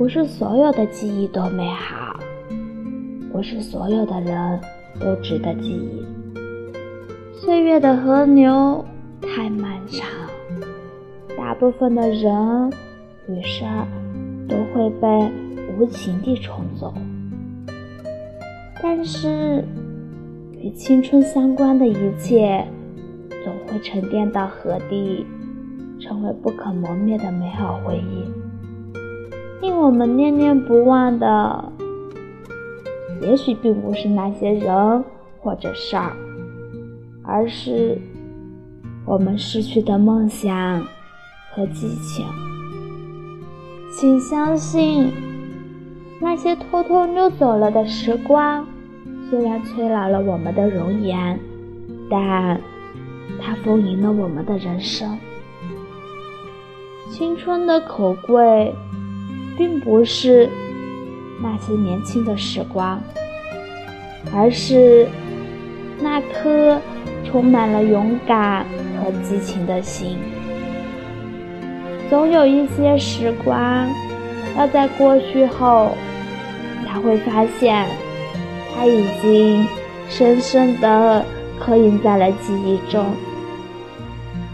不是所有的记忆都美好，不是所有的人都值得记忆。岁月的河流太漫长，大部分的人与事儿都会被无情地冲走。但是，与青春相关的一切，总会沉淀到河底，成为不可磨灭的美好回忆。令我们念念不忘的，也许并不是那些人或者事儿，而是我们失去的梦想和激情。请相信。那些偷偷溜走了的时光，虽然催老了我们的容颜，但它丰盈了我们的人生。青春的可贵，并不是那些年轻的时光，而是那颗充满了勇敢和激情的心。总有一些时光，要在过去后。才会发现，它已经深深的刻印在了记忆中。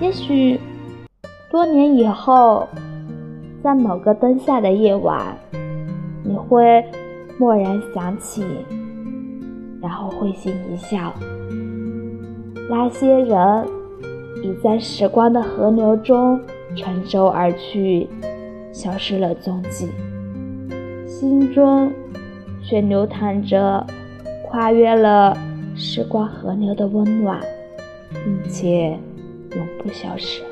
也许多年以后，在某个灯下的夜晚，你会蓦然想起，然后会心一笑。那些人已在时光的河流中乘舟而去，消失了踪迹，心中。却流淌着跨越了时光河流的温暖，并且永不消失。